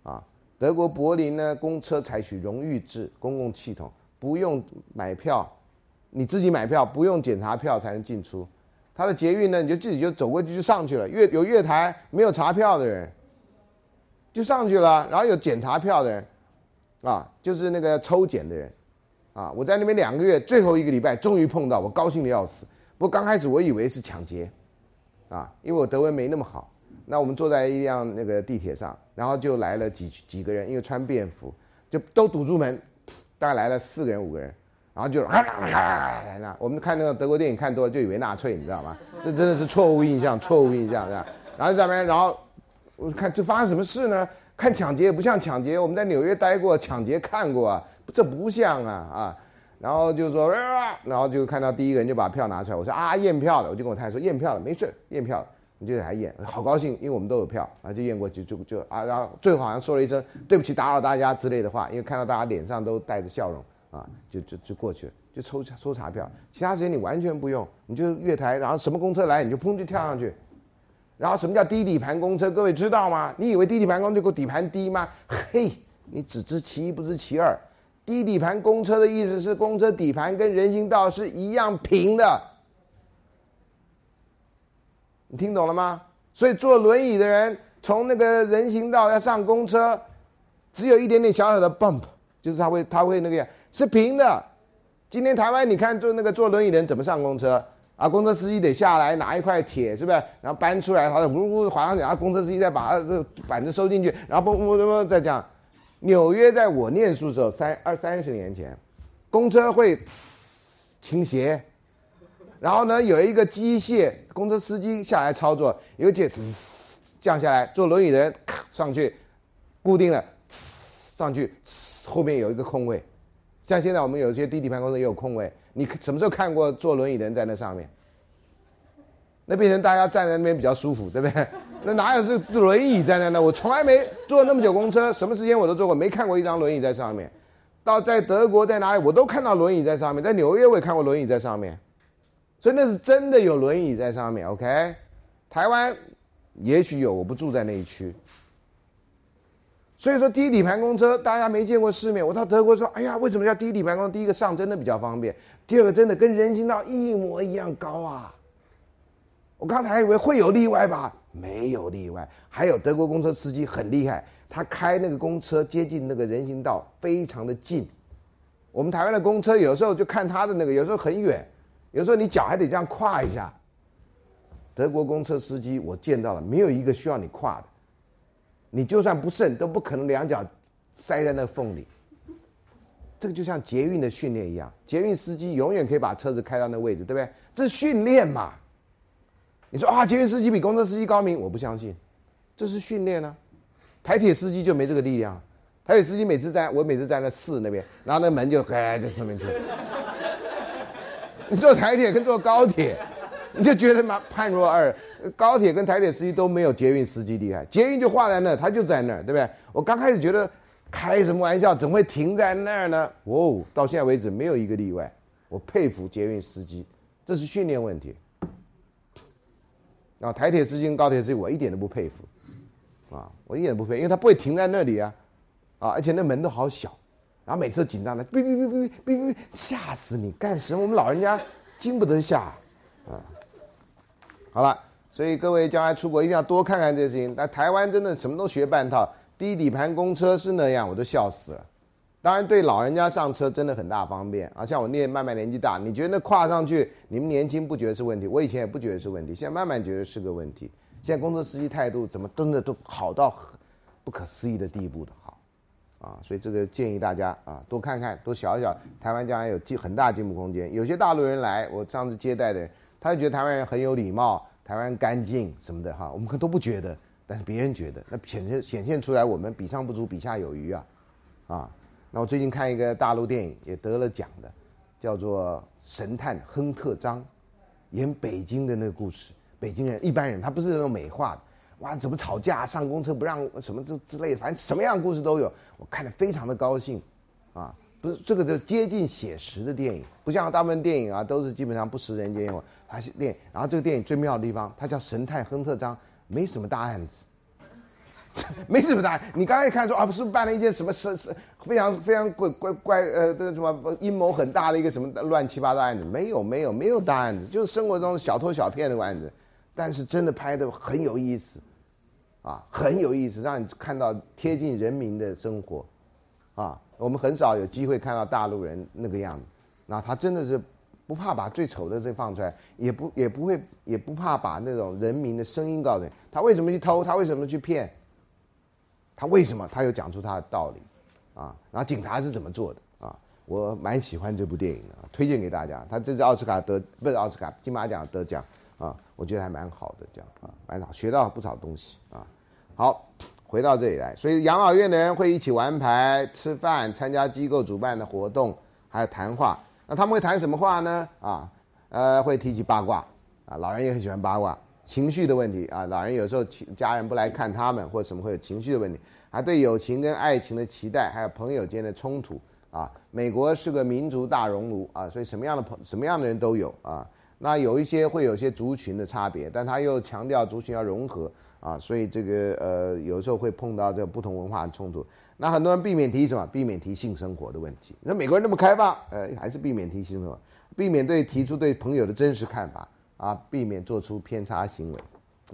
啊，德国柏林呢，公车采取荣誉制公共系统，不用买票，你自己买票不用检查票才能进出。他的捷运呢，你就自己就走过去就上去了。月有月台没有查票的人，就上去了。然后有检查票的人，啊，就是那个抽检的人，啊，我在那边两个月，最后一个礼拜终于碰到，我高兴的要死。不过刚开始我以为是抢劫，啊，因为我德文没那么好。那我们坐在一辆那个地铁上，然后就来了几几个人，因为穿便服，就都堵住门，大概来了四个人五个人。然后就啊啊我们看那个德国电影看多了，就以为纳粹，你知道吗？这真的是错误印象，错误印象，这样。然后在那边，然后我看这发生什么事呢？看抢劫也不像抢劫，我们在纽约待过，抢劫看过啊，这不像啊啊。然后就说，然后就看到第一个人就把票拿出来，我说啊验票的，我就跟我太太说验票了，没事，验票了，你就来验，好高兴，因为我们都有票，啊就验过去就就啊，然后最后好像说了一声对不起打扰大家之类的话，因为看到大家脸上都带着笑容。啊，就就就过去了，就抽抽查票，其他时间你完全不用，你就月台，然后什么公车来你就砰就跳上去，然后什么叫低底盘公车？各位知道吗？你以为低底盘公车够底盘低吗？嘿，你只知其一不知其二，低底盘公车的意思是公车底盘跟人行道是一样平的，你听懂了吗？所以坐轮椅的人从那个人行道要上公车，只有一点点小小的 bump，就是他会他会那个样。是平的。今天台湾，你看坐那个坐轮椅人怎么上公车啊？公车司机得下来拿一块铁，是不是？然后搬出来，好像呜呜滑上去，然后公车司机再把这板子收进去，然后嘣嘣嘣嘣再这样。纽约在我念书的时候，三二三十年前，公车会 倾斜，然后呢有一个机械，公车司机下来操作，有个键 降下来，坐轮椅人咔上去，固定了，上去，后面有一个空位。像现在我们有些低底盘公车也有空位，你什么时候看过坐轮椅的人在那上面？那变成大家站在那边比较舒服，对不对？那哪有是轮椅站在那？我从来没坐那么久公车，什么时间我都坐过，没看过一张轮椅在上面。到在德国在哪里，我都看到轮椅在上面。在纽约我也看过轮椅在上面，所以那是真的有轮椅在上面。OK，台湾也许有，我不住在那一区。所以说低底盘公车大家没见过世面。我到德国说，哎呀，为什么叫低底盘公？第一个上真的比较方便，第二个真的跟人行道一模一样高啊。我刚才还以为会有例外吧，没有例外。还有德国公车司机很厉害，他开那个公车接近那个人行道非常的近。我们台湾的公车有时候就看他的那个，有时候很远，有时候你脚还得这样跨一下。德国公车司机我见到了，没有一个需要你跨的，你就算不慎都不可能两脚塞在那缝里。这个就像捷运的训练一样，捷运司机永远可以把车子开到那位置，对不对？这是训练嘛？你说啊，捷运司机比公车司机高明，我不相信，这是训练啊。台铁司机就没这个力量，台铁司机每次在我每次在那四那边，然后那门就开在上面去。你坐台铁跟坐高铁，你就觉得嘛判若二。高铁跟台铁司机都没有捷运司机厉害，捷运就画在那，他就在那儿，对不对？我刚开始觉得。开什么玩笑？怎么会停在那儿呢？哦，到现在为止没有一个例外。我佩服捷运司机，这是训练问题。啊，台铁司机跟、高铁司机，我一点都不佩服。啊，我一点都不佩服，因为他不会停在那里啊，啊，而且那门都好小，然后每次紧张的，哔哔哔哔哔哔，吓死你！干什么？我们老人家经不得吓。好了，所以各位将来出国一定要多看看这些事情。但台湾真的什么都学半套。低底盘公车是那样，我都笑死了。当然，对老人家上车真的很大方便啊。像我那慢慢年纪大，你觉得那跨上去，你们年轻不觉得是问题？我以前也不觉得是问题，现在慢慢觉得是个问题。现在公车司机态度怎么真的都好到不可思议的地步的好啊！所以这个建议大家啊，多看看，多想一想，台湾将来有进很大进步空间。有些大陆人来，我上次接待的，他就觉得台湾人很有礼貌，台湾人干净什么的哈，我们可都不觉得。但是别人觉得，那显现显现出来，我们比上不足，比下有余啊，啊！那我最近看一个大陆电影，也得了奖的，叫做《神探亨特张》，演北京的那个故事。北京人一般人，他不是那种美化的，哇，怎么吵架，上公车不让什么之之类的，反正什么样的故事都有。我看得非常的高兴，啊，不是这个就接近写实的电影，不像大部分电影啊，都是基本上不食人间烟火。它是电影，然后这个电影最妙的地方，它叫《神探亨特张》。没什么大案子，没什么大案。你刚才看说啊，不是办了一件什么是是非常非常怪怪怪呃，这个什么阴谋很大的一个什么乱七八糟案子？没有没有没有大案子，就是生活中小偷小骗的案子。但是真的拍的很有意思，啊，很有意思，让你看到贴近人民的生活，啊，我们很少有机会看到大陆人那个样子。那他真的是。不怕把最丑的这放出来，也不也不会也不怕把那种人民的声音告诉你。他为什么去偷？他为什么去骗？他为什么？他有讲出他的道理，啊，然后警察是怎么做的啊？我蛮喜欢这部电影的，推荐给大家。他这次奥斯卡得不是奥斯卡金马奖得奖啊，我觉得还蛮好的，这样啊，蛮好，学到不少东西啊。好，回到这里来，所以养老院的人会一起玩牌、吃饭、参加机构主办的活动，还有谈话。那他们会谈什么话呢？啊，呃，会提起八卦，啊，老人也很喜欢八卦，情绪的问题啊，老人有时候情家人不来看他们，或者什么会有情绪的问题，还对友情跟爱情的期待，还有朋友间的冲突啊。美国是个民族大熔炉啊，所以什么样的朋什么样的人都有啊。那有一些会有些族群的差别，但他又强调族群要融合啊，所以这个呃，有时候会碰到这不同文化的冲突。那很多人避免提什么？避免提性生活的问题。那美国人那么开放，呃，还是避免提性生活，避免对提出对朋友的真实看法啊，避免做出偏差行为，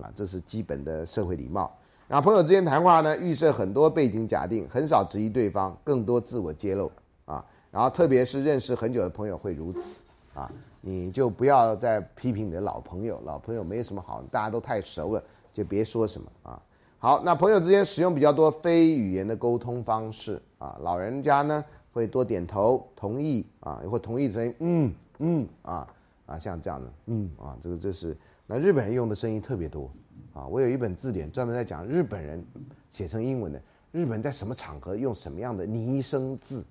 啊，这是基本的社会礼貌。然后朋友之间谈话呢，预设很多背景假定，很少质疑对方，更多自我揭露啊。然后特别是认识很久的朋友会如此啊，你就不要再批评你的老朋友，老朋友没什么好，大家都太熟了，就别说什么啊。好，那朋友之间使用比较多非语言的沟通方式啊，老人家呢会多点头同意啊，或同意声音，嗯嗯啊啊，像这样的，嗯啊，这个这是那日本人用的声音特别多啊。我有一本字典专门在讲日本人写成英文的，日本在什么场合用什么样的拟声字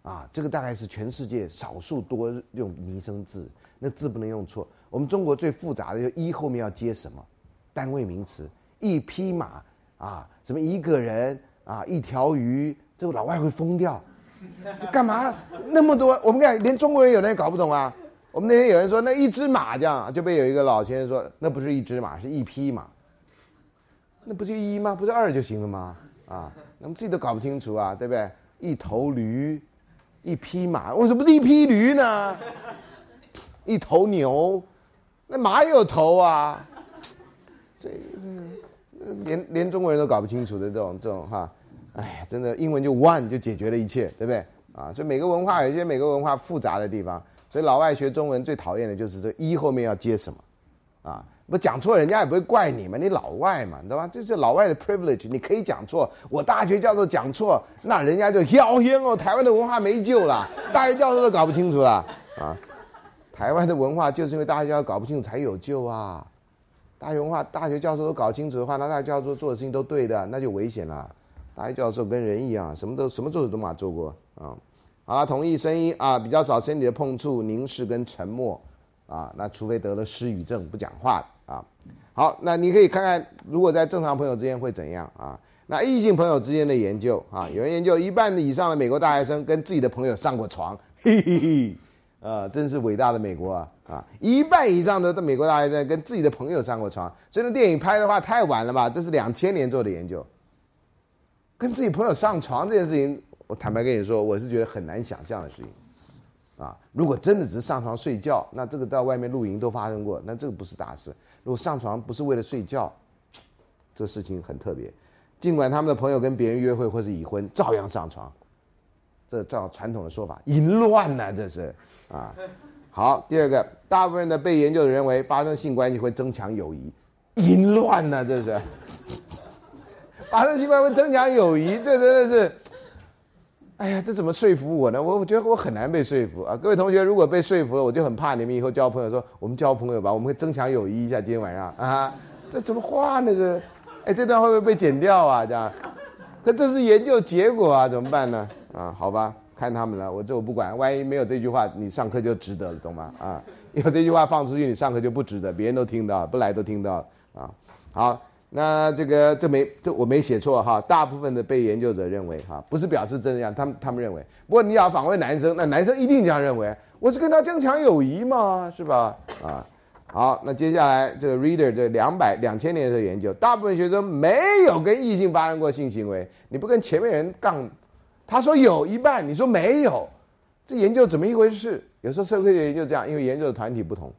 啊，这个大概是全世界少数多用拟声字，那字不能用错。我们中国最复杂的就一后面要接什么单位名词。一匹马啊，什么一个人啊，一条鱼，这个老外会疯掉。干嘛那么多？我们看连中国人有人也搞不懂啊。我们那天有人说那一只马这样，就被有一个老先生说那不是一只马，是一匹马。那不就一吗？不是二就行了吗？啊，那们自己都搞不清楚啊，对不对？一头驴，一匹马，为什么不是一匹驴呢？一头牛，那马也有头啊。这这。连连中国人都搞不清楚的这种这种哈，哎呀，真的英文就 one 就解决了一切，对不对？啊，所以每个文化有一些每个文化复杂的地方，所以老外学中文最讨厌的就是这一后面要接什么，啊，不讲错人家也不会怪你嘛，你老外嘛，知道吧？这是老外的 privilege，你可以讲错。我大学教授讲错，那人家就妖烟哦，台湾的文化没救了，大学教授都搞不清楚了啊。台湾的文化就是因为大学教授搞不清楚才有救啊。大学文化大学教授都搞清楚的话，那大学教授做的事情都对的，那就危险了。大学教授跟人一样，什么都什么做都嘛做过啊。好了，同意声音啊，比较少身体的碰触、凝视跟沉默啊。那除非得了失语症不讲话啊。好，那你可以看看，如果在正常朋友之间会怎样啊？那异性朋友之间的研究啊，有人研究一半以上的美国大学生跟自己的朋友上过床，嘿嘿嘿，啊，真是伟大的美国啊啊！一半以上的美国大学生跟自己的朋友上过床，这个电影拍的话太晚了吧？这是两千年做的研究，跟自己朋友上床这件事情。我坦白跟你说，我是觉得很难想象的事情，啊，如果真的只是上床睡觉，那这个到外面露营都发生过，那这个不是大事。如果上床不是为了睡觉，这事情很特别。尽管他们的朋友跟别人约会或是已婚，照样上床，这照传统的说法，淫乱呐，这是啊。好，第二个，大部分的被研究的认为，发生性关系会增强友谊，淫乱呐，这是。发生性关系会增强友谊，这真的是。哎呀，这怎么说服我呢？我我觉得我很难被说服啊！各位同学，如果被说服了，我就很怕你们以后交朋友说我们交朋友吧，我们会增强友谊一下。今天晚上啊，这怎么话呢？这，哎，这段会不会被剪掉啊？这样，可这是研究结果啊，怎么办呢？啊，好吧，看他们了，我这我不管。万一没有这句话，你上课就值得了，懂吗？啊，有这句话放出去，你上课就不值得，别人都听到，不来都听到啊。好。那这个这没这我没写错哈，大部分的被研究者认为哈，不是表示这样，他们他们认为。不过你要访问男生，那男生一定这样认为，我是跟他增强友谊嘛，是吧？啊，好，那接下来这个 reader 这两百两千年的研究，大部分学生没有跟异性发生过性行为，你不跟前面人杠，他说有一半，你说没有，这研究怎么一回事？有时候社会学研究这样，因为研究的团体不同。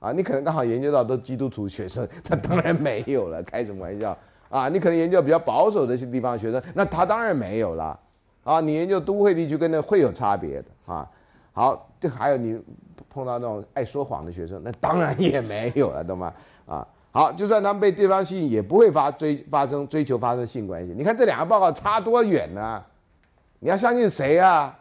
啊，你可能刚好研究到都基督徒学生，那当然没有了，开什么玩笑啊？你可能研究比较保守的一些地方学生，那他当然没有了。啊，你研究都会地区跟那会有差别的啊。好，这还有你碰到那种爱说谎的学生，那当然也没有了，懂吗？啊，好，就算他们被对方吸引，也不会发追发生追求发生性关系。你看这两个报告差多远呢？你要相信谁啊？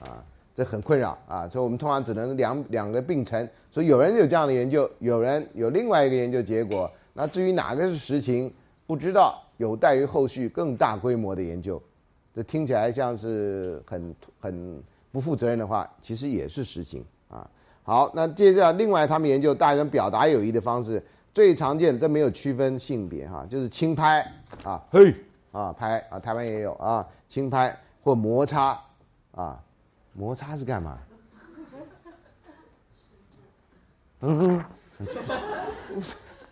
啊？这很困扰啊，所以我们通常只能两两个并存。所以有人有这样的研究，有人有另外一个研究结果。那至于哪个是实情，不知道，有待于后续更大规模的研究。这听起来像是很很不负责任的话，其实也是实情啊。好，那接着另外他们研究大人表达友谊的方式，最常见这没有区分性别哈，就是轻拍啊，嘿啊拍啊，台湾也有啊，轻拍或摩擦啊。摩擦是干嘛？嗯，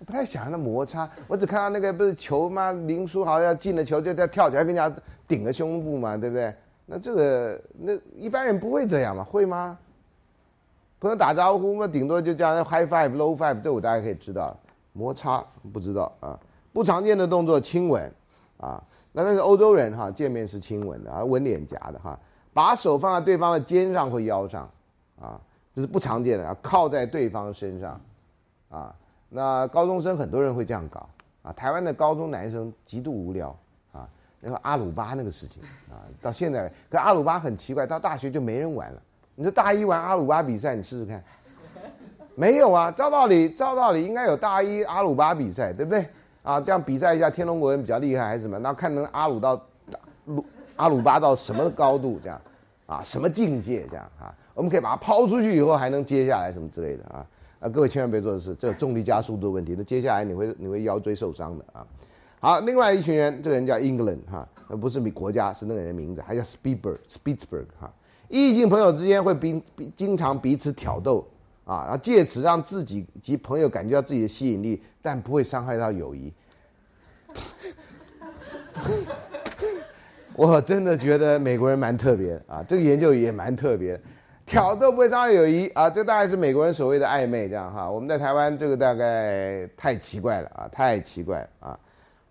不太想那摩擦。我只看到那个不是球吗？林书豪要进了球就要跳起来跟人家顶个胸部嘛，对不对？那这个那一般人不会这样嘛？会吗？朋友打招呼嘛，顶多就叫 high five、low five，这我大家可以知道。摩擦不知道啊。不常见的动作亲吻啊。那那个欧洲人哈，见面是亲吻的啊，吻脸颊的哈。把手放在对方的肩上或腰上，啊，这是不常见的啊，靠在对方身上，啊，那高中生很多人会这样搞，啊，台湾的高中男生极度无聊，啊，那个阿鲁巴那个事情，啊，到现在，可阿鲁巴很奇怪，到大学就没人玩了。你说大一玩阿鲁巴比赛，你试试看，没有啊，照道理，照道理应该有大一阿鲁巴比赛，对不对？啊，这样比赛一下，天龙国人比较厉害还是什么？那看能阿鲁到鲁。阿鲁巴到什么高度？这样，啊，什么境界？这样啊，我们可以把它抛出去以后还能接下来什么之类的啊？啊，各位千万别做的是这个重力加速度问题。那接下来你会你会腰椎受伤的啊。好，另外一群人，这个人叫 England 哈，不是名国家，是那个人名字，还叫 Speedberg Speedberg 哈。异性朋友之间会比,比经常彼此挑逗啊，然后借此让自己及朋友感觉到自己的吸引力，但不会伤害到友谊。我真的觉得美国人蛮特别啊，这个研究也蛮特别。挑逗不会伤害友谊啊，这大概是美国人所谓的暧昧，这样哈。我们在台湾这个大概太奇怪了啊，太奇怪了啊。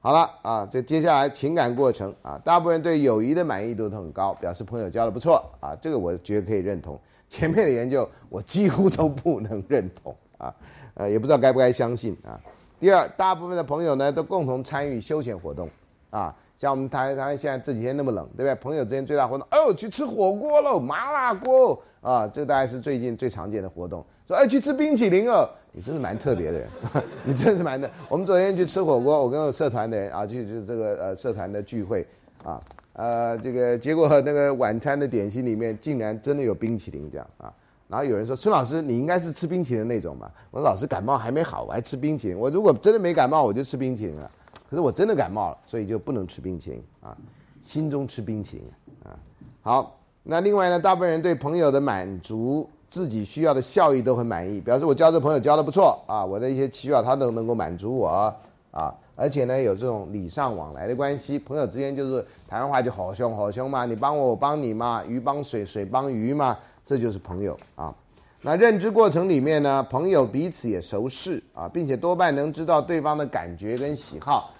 好了啊，这接下来情感过程啊，大部分人对友谊的满意度都很高，表示朋友交的不错啊，这个我觉得可以认同。前面的研究我几乎都不能认同啊，呃，也不知道该不该相信啊。第二，大部分的朋友呢都共同参与休闲活动啊。像我们台台湾现在这几天那么冷，对不对？朋友之间最大活动，哦，去吃火锅喽，麻辣锅啊，这大概是最近最常见的活动。说，哎，去吃冰淇淋哦，你真是蛮特别的人，你真是蛮的。我们昨天去吃火锅，我跟我社团的人啊，去就这个呃社团的聚会啊，呃，这个结果那个晚餐的点心里面竟然真的有冰淇淋这样啊。然后有人说，孙老师，你应该是吃冰淇淋那种吧？我说，老师感冒还没好，我还吃冰淇淋。我如果真的没感冒，我就吃冰淇淋了。可是我真的感冒了，所以就不能吃冰淇淋啊，心中吃冰淇淋啊。好，那另外呢，大部分人对朋友的满足自己需要的效益都很满意，表示我交这朋友交的不错啊，我的一些需要他都能够满足我啊，而且呢有这种礼尚往来的关系，朋友之间就是台湾话就好兄好兄嘛，你帮我我帮你嘛，鱼帮水水帮鱼嘛，这就是朋友啊。那认知过程里面呢，朋友彼此也熟识啊，并且多半能知道对方的感觉跟喜好。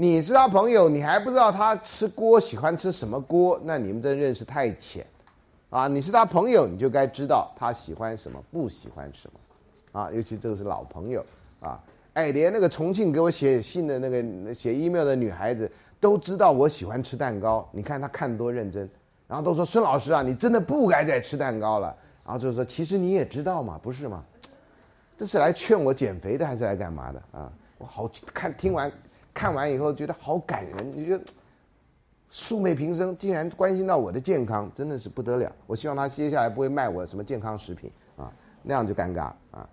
你是他朋友，你还不知道他吃锅喜欢吃什么锅，那你们这认识太浅，啊！你是他朋友，你就该知道他喜欢什么，不喜欢什么，啊！尤其这个是老朋友啊，哎，连那个重庆给我写信的那个写 email 的女孩子都知道我喜欢吃蛋糕，你看她看多认真，然后都说孙老师啊，你真的不该再吃蛋糕了，然后就说其实你也知道嘛，不是吗？这是来劝我减肥的还是来干嘛的啊？我好看听完。看完以后觉得好感人，你觉得素昧平生竟然关心到我的健康，真的是不得了。我希望他接下来不会卖我什么健康食品啊，那样就尴尬啊。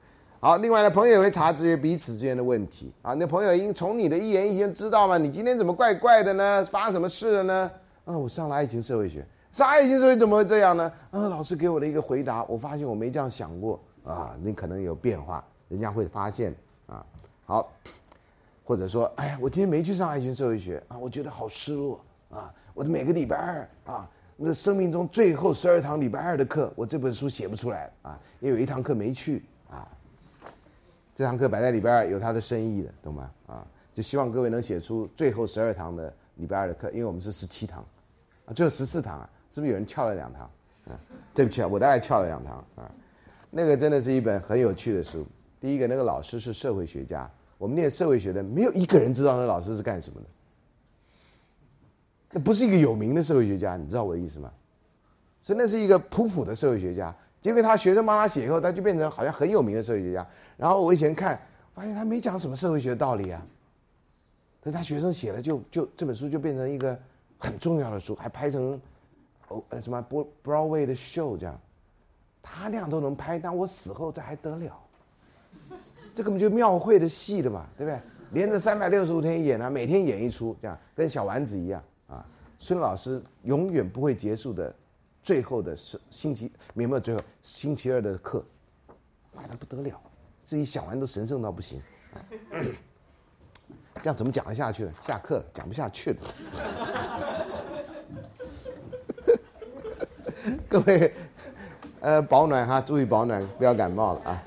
好，另外呢，朋友也会察觉彼此之间的问题啊。那朋友应从你的一言一行知道吗？你今天怎么怪怪的呢？发生什么事了呢？啊，我上了爱情社会学，上爱情社会怎么会这样呢？啊，老师给我的一个回答，我发现我没这样想过啊。你可能有变化，人家会发现啊。好。或者说，哎呀，我今天没去上爱情社会学啊，我觉得好失落啊！我的每个礼拜二啊，那生命中最后十二堂礼拜二的课，我这本书写不出来啊，因为有一堂课没去。这堂课摆在礼拜二有它的深意的，懂吗？啊，就希望各位能写出最后十二堂的礼拜二的课，因为我们是十七堂，啊，最后十四堂啊，是不是有人翘了两堂？啊，对不起啊，我大概翘了两堂啊。那个真的是一本很有趣的书。第一个，那个老师是社会学家。我们念社会学的，没有一个人知道那老师是干什么的。那不是一个有名的社会学家，你知道我的意思吗？所以那是一个普普的社会学家。结果他学生帮他写以后，他就变成好像很有名的社会学家。然后我以前看，发现他没讲什么社会学道理啊。可是他学生写了，就就这本书就变成一个很重要的书，还拍成哦呃什么 Broadway 的 show 这样。他那样都能拍，但我死后这还得了？这根本就庙会的戏的嘛，对不对？连着三百六十五天演啊，每天演一出，这样跟小丸子一样啊。孙老师永远不会结束的，最后的是星期，有没有最后星期二的课，快的不得了，自己想完都神圣到不行。这样怎么讲得下去？下课了，讲不下去了。各位，呃，保暖哈，注意保暖，不要感冒了啊。